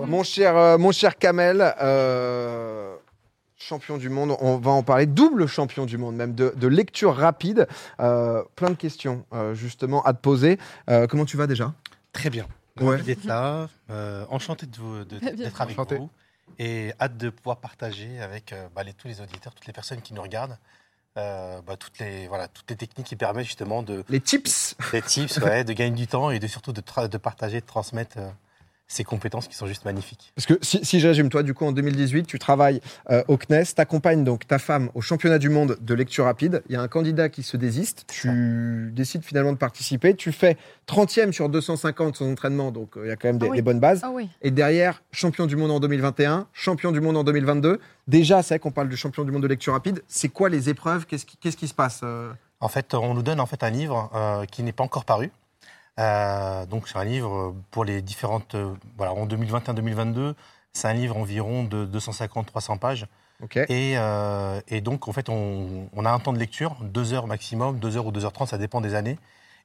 Bonjour, mon cher, euh, mon cher Kamel. euh, champion du monde, on va en parler. Double champion du monde, même de, de lecture rapide. Euh, plein de questions, euh, justement, à te poser. Euh, comment tu vas déjà? Très bien. Ouais. Ravi d'être là. euh, enchanté de de- d'être avec Enchanté. vous. Et hâte de pouvoir partager avec euh, bah, les- tous les auditeurs, toutes les personnes qui nous regardent, euh, bah, toutes, les, voilà, toutes les techniques qui permettent justement de, Les tips des tips, ouais, de gagner du temps et de, surtout de, partager, de transmettre euh, ces compétences qui sont juste magnifiques. Parce que si, si je résume, toi, du coup, en 2018, tu travailles euh, au CNES, tu accompagnes donc ta femme au championnat du monde de lecture rapide. Il y a un candidat qui se désiste, tu décides finalement de participer, tu fais 30e sur 250 son entraînement, donc euh, il y a quand même des, Ah oui. des bonnes bases. Ah oui. Et derrière, champion du monde en 2021, champion du monde en 2022. Déjà, c'est vrai qu'on parle du champion du monde de lecture rapide. C'est quoi les épreuves? Qu'est-ce qui, se passe euh? En fait, on nous donne en fait un livre euh, qui n'est pas encore paru. Euh, donc, c'est un livre pour les différentes. euh, voilà, en 2021-2022, c'est un livre environ de 250-300 pages. Ok. Et, euh, et donc, en fait, on, on a un temps de lecture, deux heures maximum, deux heures ou deux heures trente, ça dépend des années.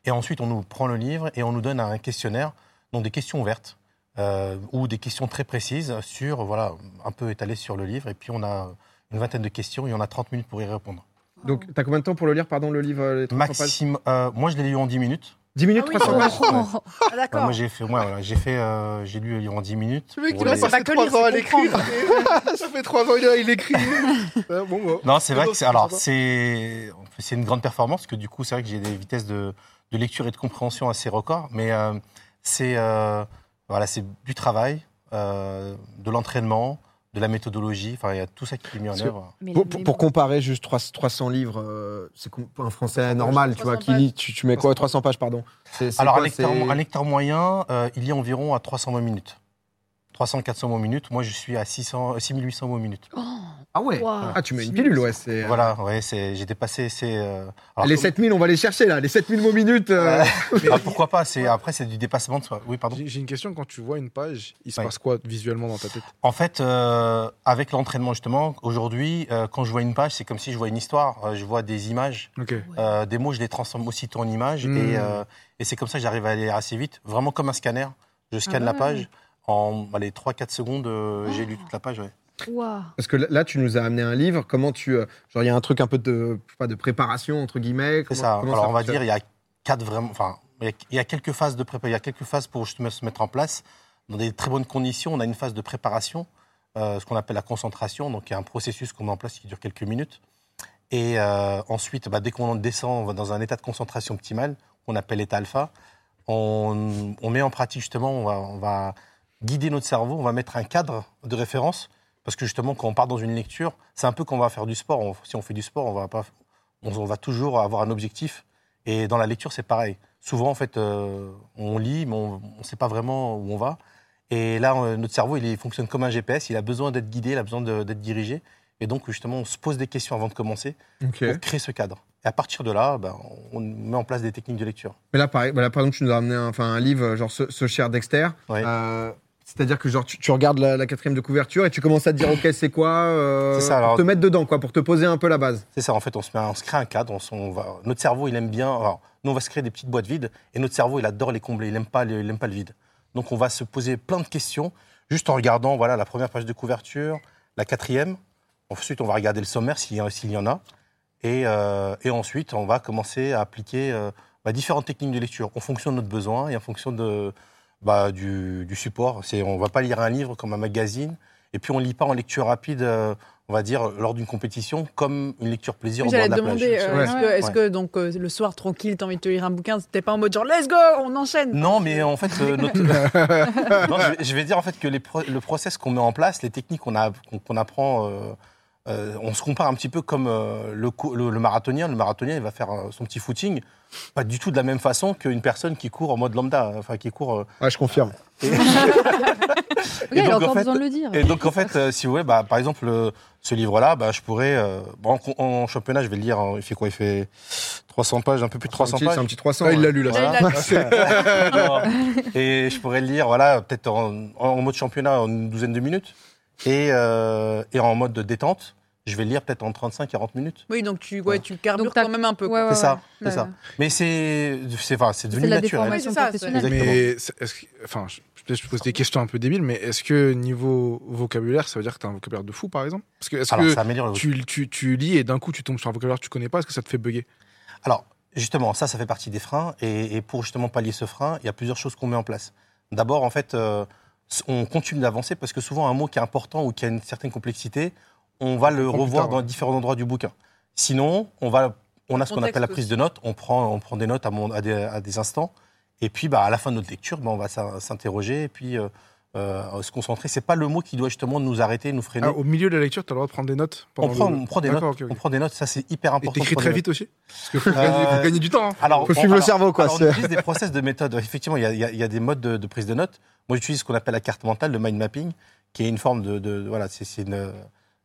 Et ensuite, on nous prend le livre et on nous donne un questionnaire, donc des questions ouvertes euh, ou des questions très précises sur, voilà, un peu étalées sur le livre. Et puis, on a une vingtaine de questions et on a 30 minutes pour y répondre. Donc, tu as combien de temps pour le lire, pardon, le livre euh, les 300 pages? Maxime, euh, moi, je l'ai lu en 10 minutes. 10 minutes, Ah oui, 300 pages oh, Ouais. ah, Ouais, d'accord. moi, j'ai fait, ouais, voilà, j'ai fait, euh, j'ai lu en 10 minutes. Le mec, il a les- pas que 3 lire, ans à l'écrire. ça fait 3 ans il a- il écrit. Bon, bon. Non, c'est vrai que c'est, alors c'est, c'est une grande performance parce que du coup, c'est vrai que j'ai des vitesses de, de lecture et de compréhension assez records, mais euh, c'est, euh, voilà, c'est du travail, euh, de l'entraînement, de la méthodologie. Enfin, il y a tout ça qui est mis en œuvre. Pour, comparer juste 300 300 livres, euh, c'est un français normal, tu vois, 300 qui lit, tu, tu mets quoi 300 pages, pardon Alors, quoi, un, lecteur, c'est- un lecteur moyen, euh, il lit environ à 300 mots minutes. 300-400 mots minutes. Moi, je suis à 600, 6800 mots minutes. Oh, Ah ouais. Ah, tu mets une pilule, ouais. c'est, euh, Voilà, ouais, c'est, j'ai dépassé ces. euh, alors, les comme- 7000, on va les chercher là, les 7000 mots minutes. euh, Ah, pourquoi pas c'est, Après, c'est du dépassement de soi. Oui, pardon. J'ai une question. Quand tu vois une page, il se Ouais. passe quoi visuellement dans ta tête? En fait, euh, avec l'entraînement justement, aujourd'hui, euh, quand je vois une page, c'est comme si je vois une histoire. Euh, je vois des images, Ok. euh, des mots, je les transforme aussitôt en images, Mm. et, euh, et c'est comme ça que j'arrive à aller assez vite, vraiment comme un scanner. Je scanne Ah la ouais. En allez, 3-4 secondes, euh, j'ai lu toute la page. ouais. Parce que là, tu nous as amené un livre. Comment tu. euh, genre, il y a un truc un peu de, je sais pas, de préparation, entre guillemets. C'est ça. comment Alors on va dire, il y a quatre vraiment, enfin, il y a- quelques phases de prépa, il y a quelques phases pour justement se mettre en place dans des très bonnes conditions. On a une phase de préparation, euh, ce qu'on appelle la concentration, donc il y a un processus qu'on met en place qui dure quelques minutes. Et euh, ensuite, bah, dès qu'on descend on va dans un état de concentration optimal, qu'on appelle état alpha, on, on met en pratique justement, on va, on va guider notre cerveau, on va mettre un cadre de référence, parce que justement, quand on part dans une lecture, c'est un peu qu'on va faire du sport. On- si on fait du sport, on va, pas, on, on va toujours avoir un objectif. Et dans la lecture, c'est pareil. Souvent, en fait, euh, on lit, mais on ne sait pas vraiment où on va. Et là, euh, notre cerveau, il, fonctionne comme un GPS. Il a besoin d'être guidé, il a besoin d'être dirigé. Et donc, justement, on se pose des questions avant de commencer Ok. pour créer ce cadre. Et à partir de là, ben, on met en place des techniques de lecture. Mais là, pareil, par exemple, tu nous as amené un, enfin, un livre, genre ce, ce cher Dexter. Ouais. Euh, C'est-à-dire que genre, tu, tu regardes la, la quatrième de couverture et tu commences à te dire, OK, c'est quoi euh, ça, Pour te mettre dedans, quoi, pour te poser un peu la base. C'est ça, en fait, on se, met, on se crée un cadre. On, se- on va, notre cerveau, il aime bien. alors, nous, on va se créer des petites boîtes vides et notre cerveau, il adore les combler. Il n'aime pas, le- il aime pas le vide. Donc, on va se poser plein de questions juste en regardant voilà, la première page de couverture, la quatrième. Ensuite, on va regarder le sommaire s'il y, a- s'il y en a. Et, euh, et ensuite, on va commencer à appliquer euh, bah, différentes techniques de lecture en fonction de notre besoin et en fonction de, bah, du, du support. C'est, on ne va pas lire un livre comme un magazine. Et puis, on ne lit pas en lecture rapide, euh, on va dire, lors d'une compétition, comme une lecture plaisir Oui, en bord J'allais de te la plage. demander, euh, est-ce que, est-ce Ouais. que donc euh, le soir tranquille, t'as envie de te lire un bouquin, c'était pas en mode genre let's go, on enchaîne. Non, mais en fait, euh, notre- Non, je, vais, je vais dire en fait que les pro- le process qu'on met en place, les techniques qu'on a- qu'on qu'on apprend, euh, on se compare un petit peu comme euh, le, le- le marathonien. Le marathonien, il va faire euh, son petit footing, pas du tout de la même façon qu'une personne qui court en mode lambda, enfin qui court. euh, Ouais, je confirme. et- Oui, il a donc, en encore fait- besoin de le dire. Et donc, en fait, euh, si vous voulez, bah, par exemple, euh, ce livre-là, bah, je pourrais. euh, bon, en, en championnat, je vais le lire. hein, il fait quoi? Il fait 300 pages, un peu plus de 300 C'est un petit- pages. C'est un petit 300. Ah, il l'a lu là. Là, il a- Non. et je pourrais le lire, voilà, peut-être en, en mode championnat en une douzaine de minutes. Et, euh, et en mode de détente, je vais lire peut-être en 35-40 minutes. Oui, donc tu, ouais, tu carbures quand même un peu. quoi. Ouais, ouais, C'est ça, ouais. c'est Ouais, ça. Mais c'est c'est enfin, c'est devenu de la naturel. Oui, c'est ça. Mais, enfin, je- je pose des questions un peu débiles, mais est-ce que niveau vocabulaire, ça veut dire que tu as un vocabulaire de fou, par exemple? Parce que est-ce Alors, que ça améliore le tu, tu, tu lis et d'un coup tu tombes sur un vocabulaire que tu connais pas, est-ce que ça te fait bugger? Alors, justement, ça, ça fait partie des freins. Et, et pour justement pallier ce frein, il y a plusieurs choses qu'on met en place. D'abord, en fait, euh, on continue d'avancer parce que souvent, un mot qui est important ou qui a une certaine complexité, on va le revoir tard, dans ouais. différents endroits du bouquin. Sinon, on, va, on a ce qu'on appelle la prise de notes. On prend, on prend des notes à, mon- à des, à des instants. Et puis, bah, à la fin de notre lecture, bah, on va s'in- s'interroger et puis euh, euh, se concentrer. C'est pas le mot qui doit justement nous arrêter, nous freiner. Ah, Au milieu de la lecture, tu as le droit de prendre des notes on, pendant prend, le- on prend des notes. On prend des notes. Ça, c'est hyper Et important. t'écris prendre très vite aussi Parce qu'il faut, Euh, gagner- faut gagner du temps. hein. Alors, Faut on- suivre le cerveau, quoi, alors, on utilise des process de méthode. Effectivement, il y a, il y a- il y a des modes de, de prise de notes. Moi, j'utilise ce qu'on appelle la carte mentale, le mind mapping, qui est une forme de, de- de- voilà, c'est c'est une,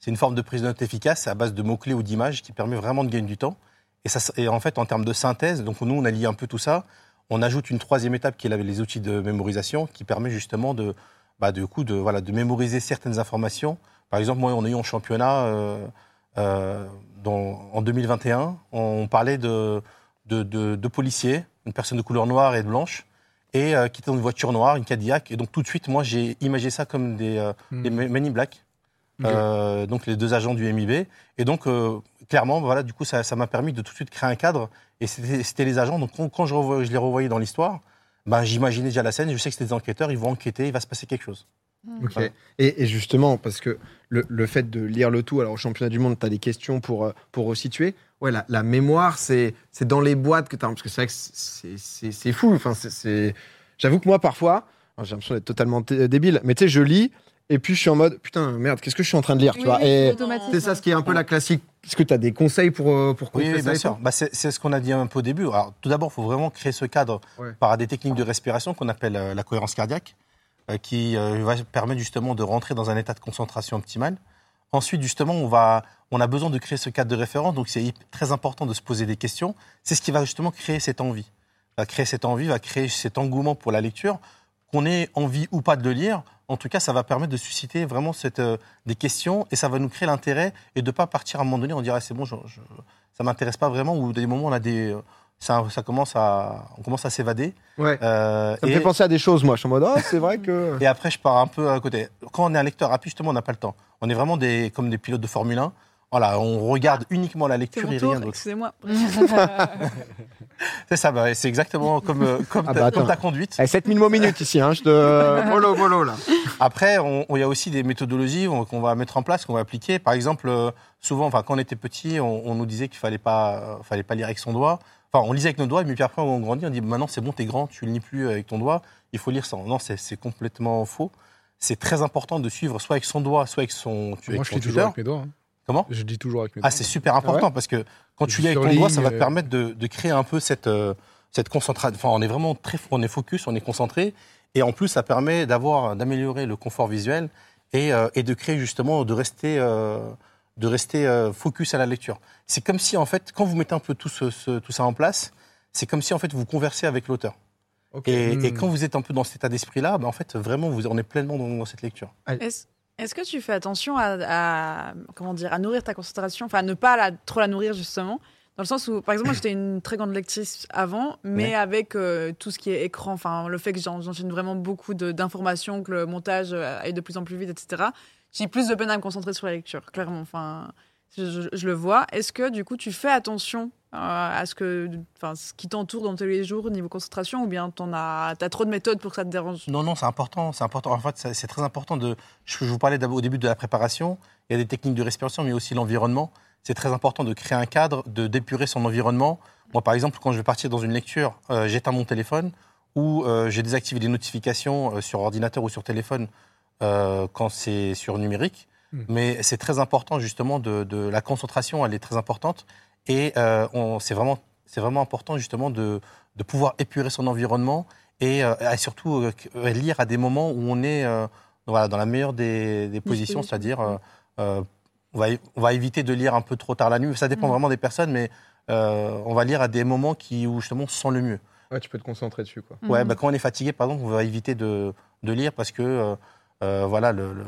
c'est une forme de prise de notes efficace à base de mots clés ou d'images qui permet vraiment de gagner du temps. Et, ça, et en fait, en termes de synthèse, donc nous, on a lié un peu tout ça. On ajoute une troisième étape qui est les outils de mémorisation, qui permet justement de, bah, de, coup, de, voilà, de mémoriser certaines informations. Par exemple, moi, on a eu en championnat euh, euh, dans- en 2021, on parlait de, de, de- de policiers, une personne de couleur noire et blanche, et euh, qui était dans une voiture noire, une Cadillac. Et donc tout de suite, moi, j'ai imagé ça comme des, Hmm. des Men in Black, Ok. euh, donc les deux agents du MIB. Et donc, euh, clairement, voilà, du coup, ça ça m'a permis de tout de suite créer un cadre. Et c'était les agents. Donc quand, quand je, revois- je les revoyais dans l'histoire, ben, j'imaginais déjà la scène. Je sais que c'était des enquêteurs, ils vont enquêter, il va se passer quelque chose. Ok. Voilà. Et, et justement, parce que le, le fait de lire le tout, alors au championnat du monde, tu as des questions pour, euh, pour resituer. Ouais, la, la mémoire, c'est c'est dans les boîtes que tu as. Parce que c'est vrai que c'est- fou. Enfin, J'avoue que moi, parfois, j'ai l'impression d'être totalement débile, mais tu sais, je lis et puis je suis en mode putain, merde, qu'est-ce que je suis en train de lire, tu Oui, vois oui, Et automatique, c'est ça ce qui est un peu la classique. Est-ce que tu as des conseils pour, euh, pour Oui, bien sûr. Bah, c'est c'est ce qu'on a dit un peu au début. Alors, tout d'abord, il faut vraiment créer ce cadre Ouais. par des techniques de respiration qu'on appelle euh, la cohérence cardiaque, euh, qui euh, va permettre justement de rentrer dans un état de concentration optimal. Ensuite, justement, on, va, on a besoin de créer ce cadre de référence, donc c'est très important de se poser des questions. C'est ce qui va justement créer cette envie. Va créer cette envie, va créer cet engouement pour la lecture. Qu'on ait envie ou pas de le lire, en tout cas, ça va permettre de susciter vraiment cette, euh, des questions et ça va nous créer l'intérêt et de ne pas partir à un moment donné, on dirait c'est bon, je, je- ça m'intéresse pas vraiment, ou des moments on a des. euh, Ça, ça commence à, on commence à s'évader. Ouais. Euh, Ça me et- fait penser à des choses, moi. Je suis en mode, oh, c'est vrai que. et après, je pars un peu à côté. Quand on est un lecteur rapide, justement, on n'a pas le temps. On est vraiment des, comme des pilotes de Formule 1. Voilà, on regarde uniquement la lecture et rien d'autre. excusez-moi. C'est ça, bah, c'est exactement comme, euh, comme, Ah ta, bah, comme ta conduite. Eh, 7000 mots minutes ici, hein. Je te. Mollo, mollo, là. Après, il y a aussi des méthodologies on- qu'on va mettre en place, qu'on va appliquer. Par exemple, euh, souvent, enfin, quand on était petit, on, on nous disait qu'il fallait pas, euh, fallait pas lire avec son doigt. Enfin, on lisait avec nos doigts, mais puis après, on grandit, on dit maintenant, c'est bon, t'es grand, tu ne lis plus avec ton doigt, il faut lire sans. Non, c'est c'est complètement faux. C'est très important de suivre soit avec son doigt, soit avec son, tu- Moi, avec je son lis toujours avec mes doigts. hein. Comment Je lis toujours avec mes doigts. Ah, c'est super important parce que quand Je tu lis avec ton doigt, ça va te euh, permettre de, de créer un peu cette, euh, cette concentration. Enfin, on est vraiment très, on est focus, on est concentré. Et en plus, ça permet d'avoir, d'améliorer le confort visuel et, euh, et de créer justement, de rester, euh, de rester euh, focus à la lecture. C'est comme si, en fait, quand vous mettez un peu tout, ce- ce- tout ça en place, c'est comme si, en fait, vous conversez avec l'auteur. Et, et Hmm. quand vous êtes un peu dans cet état d'esprit-là, ben, en fait, vraiment, vous, on est pleinement dans, dans cette lecture. Est-ce est-ce que tu fais attention à, à- comment dire, à nourrir ta concentration, enfin à ne pas la- trop la nourrir justement, dans le sens où, par exemple, moi j'étais une très grande lectrice avant, mais Ouais. avec euh, tout ce qui est écran, enfin le fait que j'en- j'enchaîne vraiment beaucoup d'informations, que le montage euh, aille de plus en plus vite, etc. J'ai plus de peine à me concentrer sur la lecture, clairement. Enfin, je, le vois. Est-ce que du coup tu fais attention euh, à ce qui t'entoure dans tous les jours niveau concentration, ou bien t'en as, t'as trop de méthodes pour que ça te dérange? Non, non, c'est important. C'est important. En fait, c'est très important de. Je, vous parlais au début de la préparation. Il y a des techniques de respiration, mais aussi l'environnement. C'est très important de créer un cadre, de d'épurer son environnement. Moi, par exemple, quand je vais partir dans une lecture, euh, j'éteins mon téléphone ou euh, j'ai désactivé les notifications sur ordinateur ou sur téléphone quand c'est sur numérique. Hmm. Mais c'est très important justement de, de la concentration, elle est très importante et euh, c'est vraiment vraiment important justement de, de pouvoir épurer son environnement et, euh, et surtout euh, lire à des moments où on est voilà, dans la meilleure des, des positions, c'est-à-dire on, va, on va éviter de lire un peu trop tard la nuit. Ça dépend Mm. vraiment des personnes, mais on va lire à des moments qui, où justement on se sent le mieux. Ouais, tu peux te concentrer dessus, quoi. Ouais, Mhm. bah, quand on est fatigué, par exemple, on va éviter de, de lire parce que euh, voilà, le, le-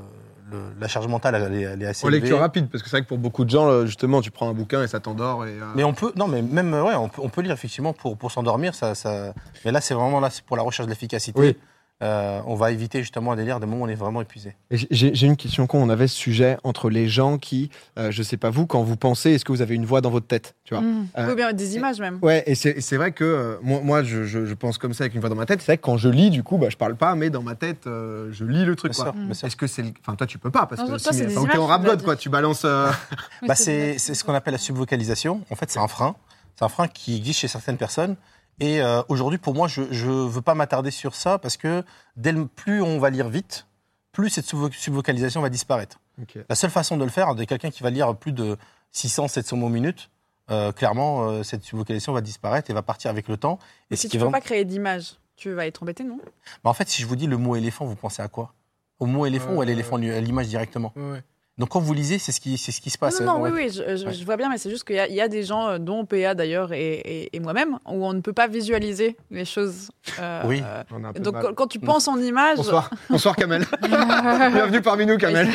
le- la charge mentale, elle est, elle est assez En lecture rapide, parce que c'est vrai que pour beaucoup de gens, euh, justement, tu prends un bouquin et ça t'endort. Et, euh, Mais on peut, non, mais même, ouais, on peut, on peut lire effectivement pour, pour s'endormir. Ça, ça... Mais là, c'est vraiment là, c'est pour la recherche de l'efficacité. Oui. Euh, on va éviter justement des lire des moments où on est vraiment épuisé. J'ai une question con. On avait ce sujet entre les gens qui, euh, je sais pas vous, quand vous pensez, est-ce que vous avez une voix dans votre tête tu vois Mm. Euh, Ou bien des images même. Ouais, et c'est c'est vrai que euh, moi, moi je, je- je pense comme ça avec une voix dans ma tête. C'est vrai que quand je lis, du coup, bah, je parle pas, mais dans ma tête, euh, je lis le truc. Est-ce que c'est. le- Enfin, toi, tu peux pas, parce Non, que toi, si- des enfin, en rap dit. quoi. Tu balances. euh, Mais Bah, c'est ce qu'on appelle la subvocalisation. En fait, c'est un frein. C'est un frein qui existe chez certaines personnes. Et euh, aujourd'hui, pour moi, je ne veux pas m'attarder sur ça parce que dès le, plus on va lire vite, plus cette subvo- subvocalisation va disparaître. La seule façon de le faire, de quelqu'un qui va lire plus de 600, 700 mots minutes, euh, clairement, euh, cette subvocalisation va disparaître et va partir avec le temps. Et si tu est peux vraiment- pas créer d'image, tu vas être embêté, non? Bah, en fait, si je vous dis le mot éléphant, vous pensez à quoi? Au mot éléphant ou à Euh, l'éléphant, lui- à l'image directement? ouais. Donc quand vous lisez, c'est ce qui, c'est ce qui se passe. Non, non, oui, oui, je, je- Ouais. je vois bien, mais c'est juste qu'il y, a- il y a des gens, euh, dont PA d'ailleurs et, et- et moi-même, où on ne peut pas visualiser les choses. euh, Oui. euh, On a un peu donc mal. quand, tu penses en image. Bonsoir. Bonsoir, Kamel. Bienvenue parmi nous, Kamel.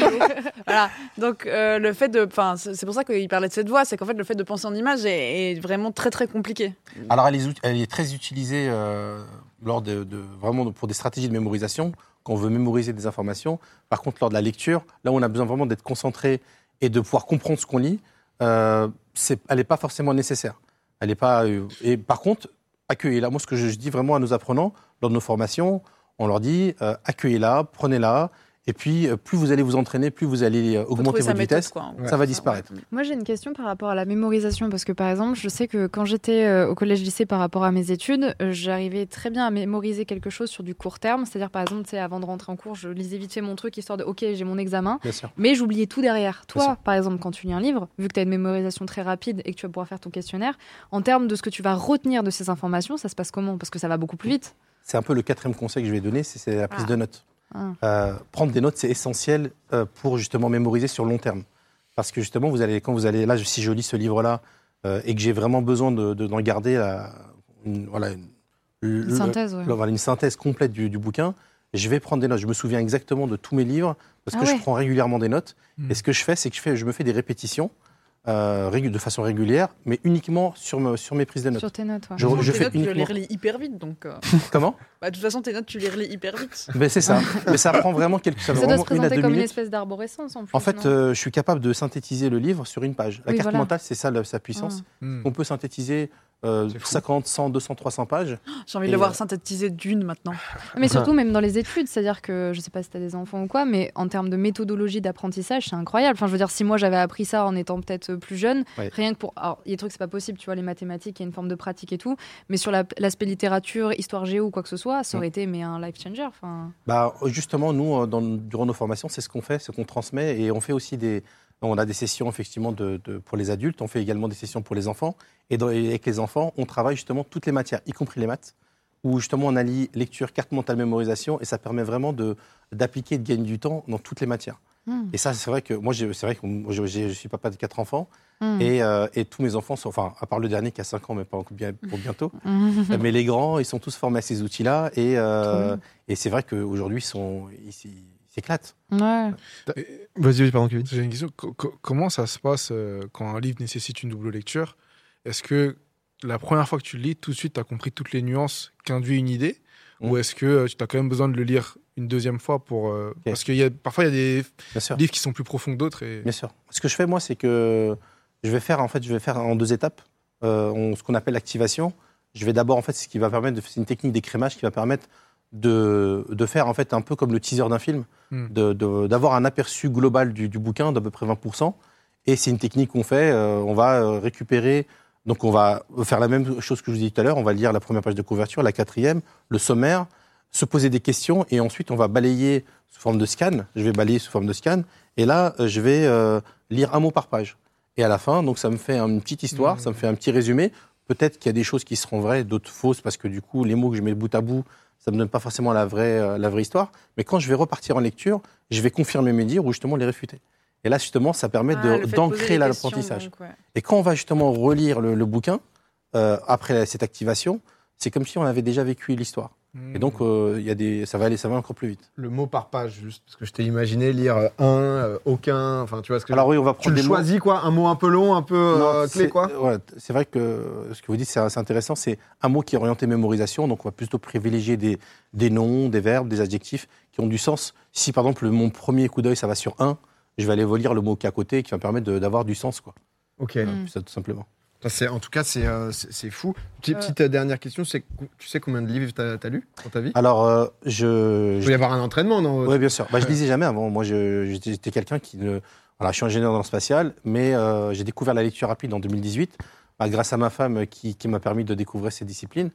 voilà. Donc euh, le fait de, enfin, c'est pour ça qu'il parlait de cette voix, c'est qu'en fait le fait de penser en image est, est vraiment très très compliqué. Alors, elle est, out- elle est très utilisée euh, lors de, de- vraiment pour des stratégies de mémorisation, on veut mémoriser des informations. Par contre, lors de la lecture, là où on a besoin vraiment d'être concentré et de pouvoir comprendre ce qu'on lit, euh, elle n'est pas forcément nécessaire. Elle pas. euh, et par contre, accueillez-la. Moi, ce que je, je dis vraiment à nos apprenants lors de nos formations, on leur dit euh, accueillez-la, prenez-la. Et puis, euh, plus vous allez vous entraîner, plus vous allez euh, augmenter votre vitesse, quoi. ça va disparaître. Moi, j'ai une question par rapport à la mémorisation, parce que par exemple, je sais que quand j'étais euh, au collège-lycée par rapport à mes études, j'arrivais très bien à mémoriser quelque chose sur du court terme. C'est-à-dire, par exemple, tu sais, avant de rentrer en cours, je lisais vite fait mon truc, histoire de, OK, j'ai mon examen, Bien sûr. mais j'oubliais tout derrière. Toi, par exemple, quand tu lis un livre, vu que tu as une mémorisation très rapide et que tu vas pouvoir faire ton questionnaire, en termes de ce que tu vas retenir de ces informations, ça se passe comment? Parce que ça va beaucoup plus vite. C'est un peu le quatrième conseil que je vais donner, c'est c'est la prise Ah. de notes. Ah. Euh, prendre des notes, c'est essentiel euh, pour justement mémoriser sur le long terme. Parce que justement, vous allez, quand vous allez là, si je lis ce livre-là euh, et que j'ai vraiment besoin de- de- d'en garder la- une, voilà, une, Une le- synthèse, ouais. le- voilà, une synthèse complète du, du bouquin, je vais prendre des notes. Je me souviens exactement de tous mes livres parce Ah que ouais. je prends régulièrement des notes. Hmm. Et ce que je fais, c'est que je, fais, je me fais des répétitions euh, de façon régulière, mais uniquement sur, me- sur mes prises de notes. Sur tes notes, ouais. Je, je tes fais notes, tu les relis hyper vite, donc. euh, Comment? Bah, de toute façon, tes notes, tu les relis hyper vite. Ben, C'est ça. mais ça prend vraiment quelques. Ça, Ça doit se une présenter comme une espèce d'arborescence en plus. En fait, euh, je suis capable de synthétiser le livre sur une page. La Oui, carte voilà. mentale, c'est ça la- sa puissance. Hmm. On peut synthétiser euh, C'est fou. 50, 100, 200, 300 pages. J'ai envie de le voir euh, synthétiser d'une maintenant. Mais surtout, même dans les études, c'est-à-dire que je sais pas si tu as des enfants ou quoi, mais en termes de méthodologie d'apprentissage, c'est incroyable. Enfin, je veux dire, si moi j'avais appris ça en étant peut-être plus jeune, Ouais. rien que pour. Alors, il y a des trucs, c'est pas possible, tu vois, les mathématiques, il y a une forme de pratique et tout, mais sur la- l'aspect littérature, histoire géo ou quoi que ce soit, ça aurait été mais un life changer. Enfin, Bah, justement, nous, euh, dans- durant nos formations, c'est ce qu'on fait, c'est qu'on transmet et on fait aussi des. On a des sessions effectivement de, de- pour les adultes, on fait également des sessions pour les enfants. Et, dans- et avec les enfants, on travaille justement toutes les matières, y compris les maths, où justement on allie lecture, carte mentale, mémorisation, et ça permet vraiment d'appliquer et de gagner du temps dans toutes les matières. hmm, Et ça, c'est vrai que moi, c'est vrai que je, suis papa de quatre enfants, hmm. et, euh, et tous mes enfants sont, enfin, à part le dernier qui a 5 ans, mais pas encore bien, pour bientôt, Hmm. mais les grands, ils sont tous formés à ces outils-là, et, euh, et c'est vrai qu'aujourd'hui, ils sont- ils Ouais. Vas-y, vas-y, pardon, Kevin. J'ai une question. Comment ça se passe euh, quand un livre nécessite une double lecture? Est-ce que la première fois que tu le lis, tout de suite, tu as compris toutes les nuances qu'induit une idée? Mm. Ou est-ce que euh, tu as quand même besoin de le lire une deuxième fois pour. euh, Parce que y a, parfois, il y a des livres qui sont plus profonds que d'autres. Et... Bien sûr. Ce que je fais, moi, c'est que je vais faire, en fait, je vais faire en deux étapes euh, on- ce qu'on appelle l'activation. Je vais d'abord, en fait, ce qui va permettre, de- c'est une technique d'écrémage qui va permettre de, de faire, en fait, un peu comme le teaser d'un film, Hmm. d'avoir un aperçu global du, du bouquin d'à peu près 20%. Et c'est une technique qu'on fait. euh, on va euh, récupérer. Donc, on va faire la même chose que je vous disais tout à l'heure. On va lire la première page de couverture, la quatrième, le sommaire, se poser des questions et ensuite on va balayer sous forme de scan. Je vais balayer sous forme de scan et là euh, je vais euh, lire un mot par page. Et à la fin, donc ça me fait une petite histoire, Mmh. ça me fait un petit résumé. Peut-être qu'il y a des choses qui seront vraies, d'autres fausses parce que du coup les mots que je mets bout à bout, ça me donne pas forcément la vraie, euh, la vraie histoire. Mais quand je vais repartir en lecture, je vais confirmer mes dires ou justement les réfuter. Et là justement, ça permet Ah, d'ancrer l'apprentissage. ouais. Et quand on va justement relire le, le bouquin, euh, après cette activation, c'est comme si on avait déjà vécu l'histoire. Et donc, euh, il y a des, ça va aller, ça va encore plus vite. Le mot par page, juste parce que je t'ai imaginé lire euh, un, euh, aucun, enfin tu vois ce que Alors oui, on va tu prendre le des mots. choisis quoi, un mot un peu long, un peu euh, Non, clé quoi. ouais, c'est vrai que ce que vous dites, c'est intéressant. C'est un mot qui est orienté mémorisation, donc on va plutôt privilégier des, des noms, des verbes, des adjectifs qui ont du sens. Si par exemple mon premier coup d'œil ça va sur un, je vais aller relire le mot qui est à côté qui va me permettre de- d'avoir du sens, quoi. Ok. Mm. Ça, tout simplement. En tout cas, c'est euh, fou. Petite, Euh. petite, euh, dernière question, c'est que- tu sais combien de livres t'as as lu dans ta vie? Alors, euh, je, Il faut y avoir un entraînement, non? Oui, bien sûr. Bah, je lisais jamais avant. Moi, j'étais quelqu'un qui ne. Voilà, je suis ingénieur dans le spatial, mais euh, j'ai découvert la lecture rapide en 2018, bah, grâce à ma femme qui, qui m'a permis de découvrir ces disciplines.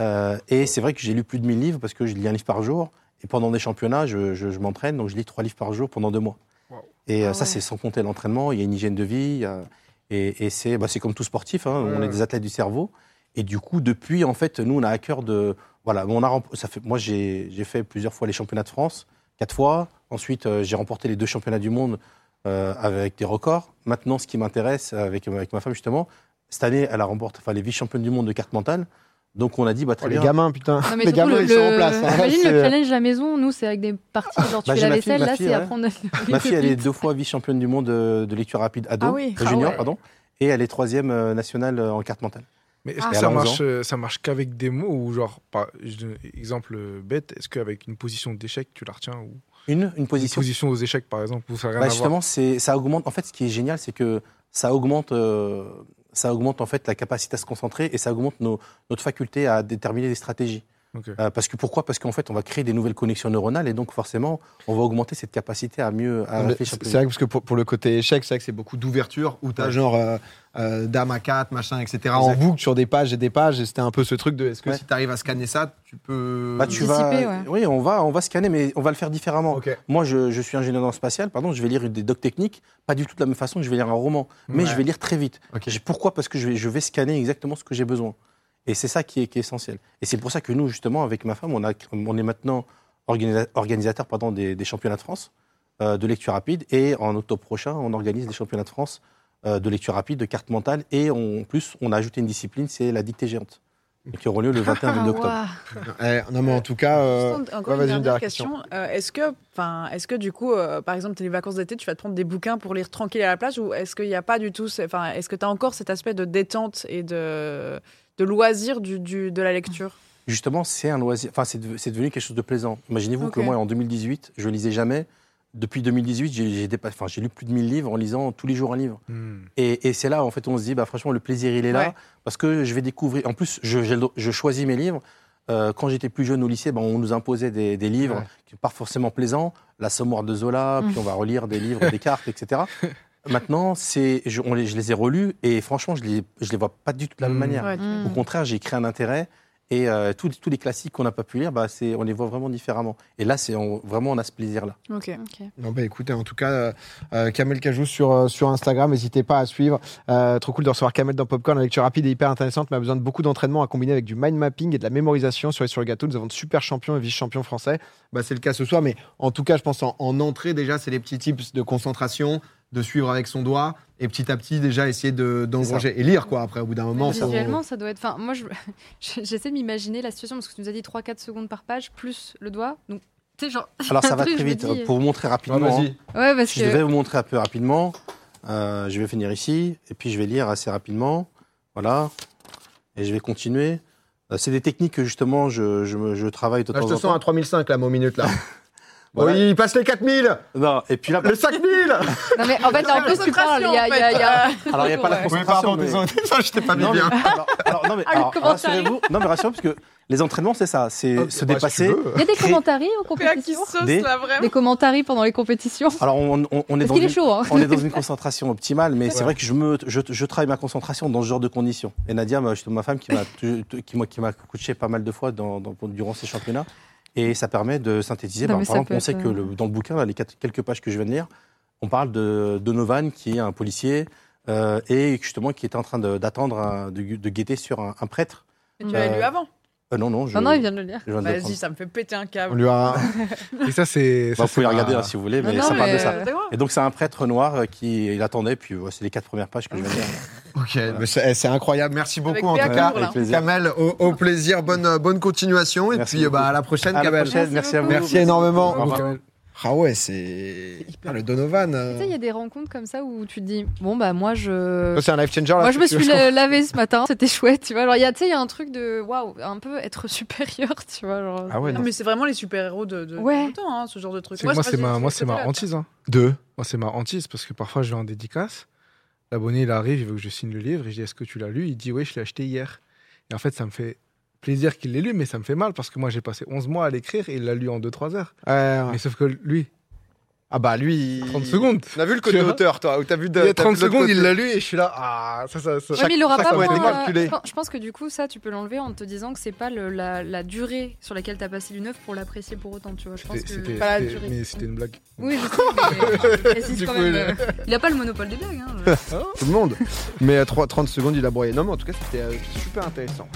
Euh, et c'est vrai que j'ai lu plus de 1000 livres parce que je lis un livre par jour. Et pendant des championnats, je, je- je m'entraîne, donc je lis trois livres par jour pendant deux mois. Wow. Et euh, Ah ça, ouais. c'est sans compter l'entraînement. Il y a une hygiène de vie. il y a- et et c'est bah, comme tout sportif. hein, Ouais, on est des athlètes du cerveau. Et du coup, depuis, en fait, nous, on a à cœur de. Voilà, on a, ça fait, moi, j'ai j'ai fait plusieurs fois les championnats de France, quatre fois. Ensuite, euh, j'ai remporté les deux championnats du monde euh, avec des records. Maintenant, ce qui m'intéresse avec, avec ma femme, justement, cette année, elle a remporté enfin, les vice-championnes du monde de carte mentale. Donc, on a dit, bah, Oh, très les bien. gamins, putain. Non, mais les gamins, le, ils sont en place. hein. Imagine le challenge à la maison, nous, c'est avec des parties, genre tu Bah, fais la fille, vaisselle, ma là, fille, c'est ouais. apprendre. Ma fille, elle est deux fois vice-championne du monde de, de lecture rapide ado, Ah oui. euh, Ah junior, ouais. pardon. Et elle est troisième euh, nationale euh, en carte mentale. Mais est-ce Ah. que ça elle a 11 marche, euh, ça marche qu'avec des mots ou genre, par, exemple euh, bête, est-ce qu'avec une position d'échec, tu la retiens ou Une, une une position. position aux échecs, par exemple, ou ça n'a rien Bah, à voir justement, c'est, ça augmente. En fait, ce qui est génial, c'est que ça augmente, euh, ça augmente en fait la capacité à se concentrer et ça augmente nos- notre faculté à déterminer des stratégies. Euh, parce que pourquoi? Parce qu'en fait, on va créer des nouvelles connexions neuronales et donc forcément, on va augmenter cette capacité à mieux à Non, mais réfléchir. C'est vrai que parce que pour, pour le côté échec, c'est vrai que c'est beaucoup d'ouverture où tu as Ouais. genre euh, euh, dame à 4, machin, etc. en Exact. boucle sur des pages et des pages. Et c'était un peu ce truc de est-ce que Ouais. si tu arrives à scanner ça, tu peux. Bah, tu vas, ouais. oui, on va, on va scanner, mais on va le faire différemment. Moi, je, je suis ingénieur dans le spatial, pardon, je vais lire des docs techniques, pas du tout de la même façon que je vais lire un roman, mais Ouais. je vais lire très vite. Pourquoi? Parce que je vais, je vais scanner exactement ce que j'ai besoin. Et c'est ça qui est, qui est essentiel. Et c'est pour ça que nous, justement, avec ma femme, on, a, on est maintenant organisa- organisateur pardon, des, des championnats de France euh, de lecture rapide. Et en octobre prochain, on organise des championnats de France euh, de lecture rapide, de carte mentale. Et en plus, on a ajouté une discipline, c'est la dictée géante, qui auront lieu le 21 Ah, 22 octobre. Eh, non, mais en tout cas. euh, encore ouais, une dernière question. Euh, est-ce que, enfin, est-ce que du coup, euh, par exemple, tes les vacances d'été, tu vas te prendre des bouquins pour lire tranquille à la plage, ou est-ce qu'il n'y a pas du tout, enfin, est-ce que tu as encore cet aspect de détente et de, de loisir du, du- de la lecture Justement, c'est un loisir. Enfin, c'est de- c'est devenu quelque chose de plaisant. Imaginez-vous que moi, en 2018, je lisais jamais. Depuis 2018, j'ai enfin, j'ai lu plus de 1000 livres en lisant tous les jours un livre. Hmm. Et, et c'est là, en fait, on se dit, bah, franchement, le plaisir, il est là. Ouais. Parce que je vais découvrir. En plus, je, je choisis mes livres. Euh, quand j'étais plus jeune au lycée, ben, on nous imposait des, des livres Ouais. qui sont pas forcément plaisants. La Sommoire de Zola, Mm. puis on va relire des livres, des cartes, etc. Maintenant, c'est, je, on les, je les ai relus et franchement, je les, je les vois pas du tout de la même Mm. manière. Ouais. Au contraire, j'ai créé un intérêt. Et euh, tous, tous les classiques qu'on n'a pas pu lire, bah, c'est, on les voit vraiment différemment. Et là, c'est on- vraiment, on a ce plaisir-là. Ok. Non, bah écoutez, en tout cas, euh, euh, Kamel Cajou sur, euh, sur Instagram, n'hésitez pas à suivre. Euh, trop cool de recevoir Kamel dans Popcorn. La lecture rapide et hyper intéressante, mais a besoin de beaucoup d'entraînement à combiner avec du mind mapping et de la mémorisation. Sur les sur le gâteau, nous avons de super champions et vice-champions français. Bah, c'est le cas ce soir, mais en tout cas, je pense en, en entrée, déjà, c'est les petits tips de concentration, de suivre avec son doigt et petit à petit, déjà, essayer de- d'engranger et lire, quoi. Après, au bout d'un moment, Visuellement, ça doit être. Enfin, moi, je- j'essaie de m'imaginer la situation parce que tu nous as dit 3-4 secondes par page plus le doigt. Donc, tu sais, genre. Alors, ça va truc, très je vite. dis- Pour vous montrer Ouais, rapidement, hein. vas-y. Ouais, parce je que. vais vous montrer un peu rapidement. Euh, je vais finir ici, et puis je vais lire assez rapidement. Voilà. Et je vais continuer. Euh, c'est des techniques que justement je, je, je travaille Là, je te en sens à temps. 3005, là, mon minute, là. Voilà. Oui, il passe les 4000 Non, et puis là, Les 5000 Non, mais en fait, là, en plus, tu parles. Il y a. il y a- y a- alors il n'y a pas la Ouais. Oui, concentration. pardon, mais- désolé, ça, je t'ai pas mis Non, mais, bien. alors, alors, non, mais, Ah, alors, rassurez-vous, non, mais rassurez-vous, parce que les entraînements, c'est ça, c'est Ok, se bah, dépasser. si. Il y a des commentaires aux compétitions. sauce Des-. Des commentaires pendant les compétitions. Alors, on, on- on est Parce dans qu'il est une, chaud, hein. on est dans une concentration optimale, mais c'est vrai que je, me, je, je travaille ma concentration dans ce genre de conditions. Et Nadia, ma, ma femme, qui m'a qui, m'a- qui m'a coaché pas mal de fois dans, dans- durant ces championnats, et ça permet de synthétiser. Non, Par exemple, on sait être, que euh, le- dans le bouquin, là, les quatre- quelques pages que je viens de lire, on parle de Donovan, qui est un policier, euh, et justement qui était en train d'attendre, de, de guetter sur un, un prêtre. Mais tu l'avais Euh, lu avant. Euh, non, non, je. Non, non, il vient de le lire. je viens de le Vas-y, ça me fait péter un On câble. lui a. Et ça, c'est. Bah, vous pouvez regarder hein, si vous voulez, mais Non, ça non, parle de mais, ça. euh, Et donc c'est un prêtre noir euh, qui il attendait, puis ouais, c'est les quatre premières pages que je de lire. Ok, mais c'est incroyable. Merci beaucoup Avec en tout cas. Kamel, au, au plaisir, bonne, euh, bonne continuation. Et Merci puis euh, bah, à la prochaine, À la Kamel. prochaine, merci à vous. Merci énormément. Ah ouais, c'est. Ah, le Donovan. euh. Tu sais, il y a des rencontres comme ça où tu te dis, bon, bah, moi, je. C'est un life changer. là, Moi, je me suis lavé ce matin, c'était chouette, tu vois. Alors, il y a, tu sais, il y a un truc de waouh, un peu être supérieur, tu vois. Genre, Ah ouais, Non, non. mais c'est vraiment les super-héros de, de, Ouais. temps, hein, ce genre de truc. C'est- Moi, c'est ma, moi, c'est ma hantise. hein. Deux. Moi, c'est ma hantise parce que parfois, je vais en dédicace. L'abonné, il arrive, il veut que je signe le livre. Et je dis Est-ce que tu l'as lu? Il dit Oui, je l'ai acheté hier. Et en fait, ça me fait plaisir qu'il l'ait lu, mais ça me fait mal parce que moi, j'ai passé 11 mois à l'écrire et il l'a lu en 2-3 heures. Ouais, ouais. Mais sauf que lui, Ah bah lui. 30 secondes. On a vu le côté auteur, toi, où t'as vu de. Il y a t'as 30 vu de l'autre secondes, il l'a lu et je suis là. Ah, ça, ça, ça. Ouais, mais il aura ça, pas moins, calculé. je pense- que du coup, ça, tu peux l'enlever en te disant que c'est pas le- la, la durée sur laquelle t'as passé une œuvre pour l'apprécier pour autant, tu vois. Je pense que. c'était- pas la durée. Mais c'était une blague. Oui, je sais, mais Du quand coup, même. il- euh, Il a pas le monopole des blagues. Hein. Tout le monde. Mais à 3 30 secondes, il a broyé. Non, mais en tout cas, c'était euh, super intéressant.